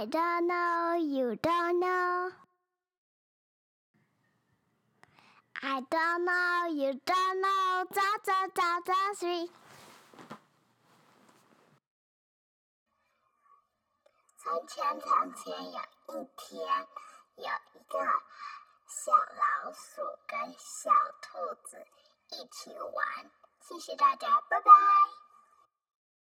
i don't knowyoudon't know i don't knowyoudon't know 早早早早睡从前从前有一天有一个小老鼠跟小兔子一起玩谢谢大家拜拜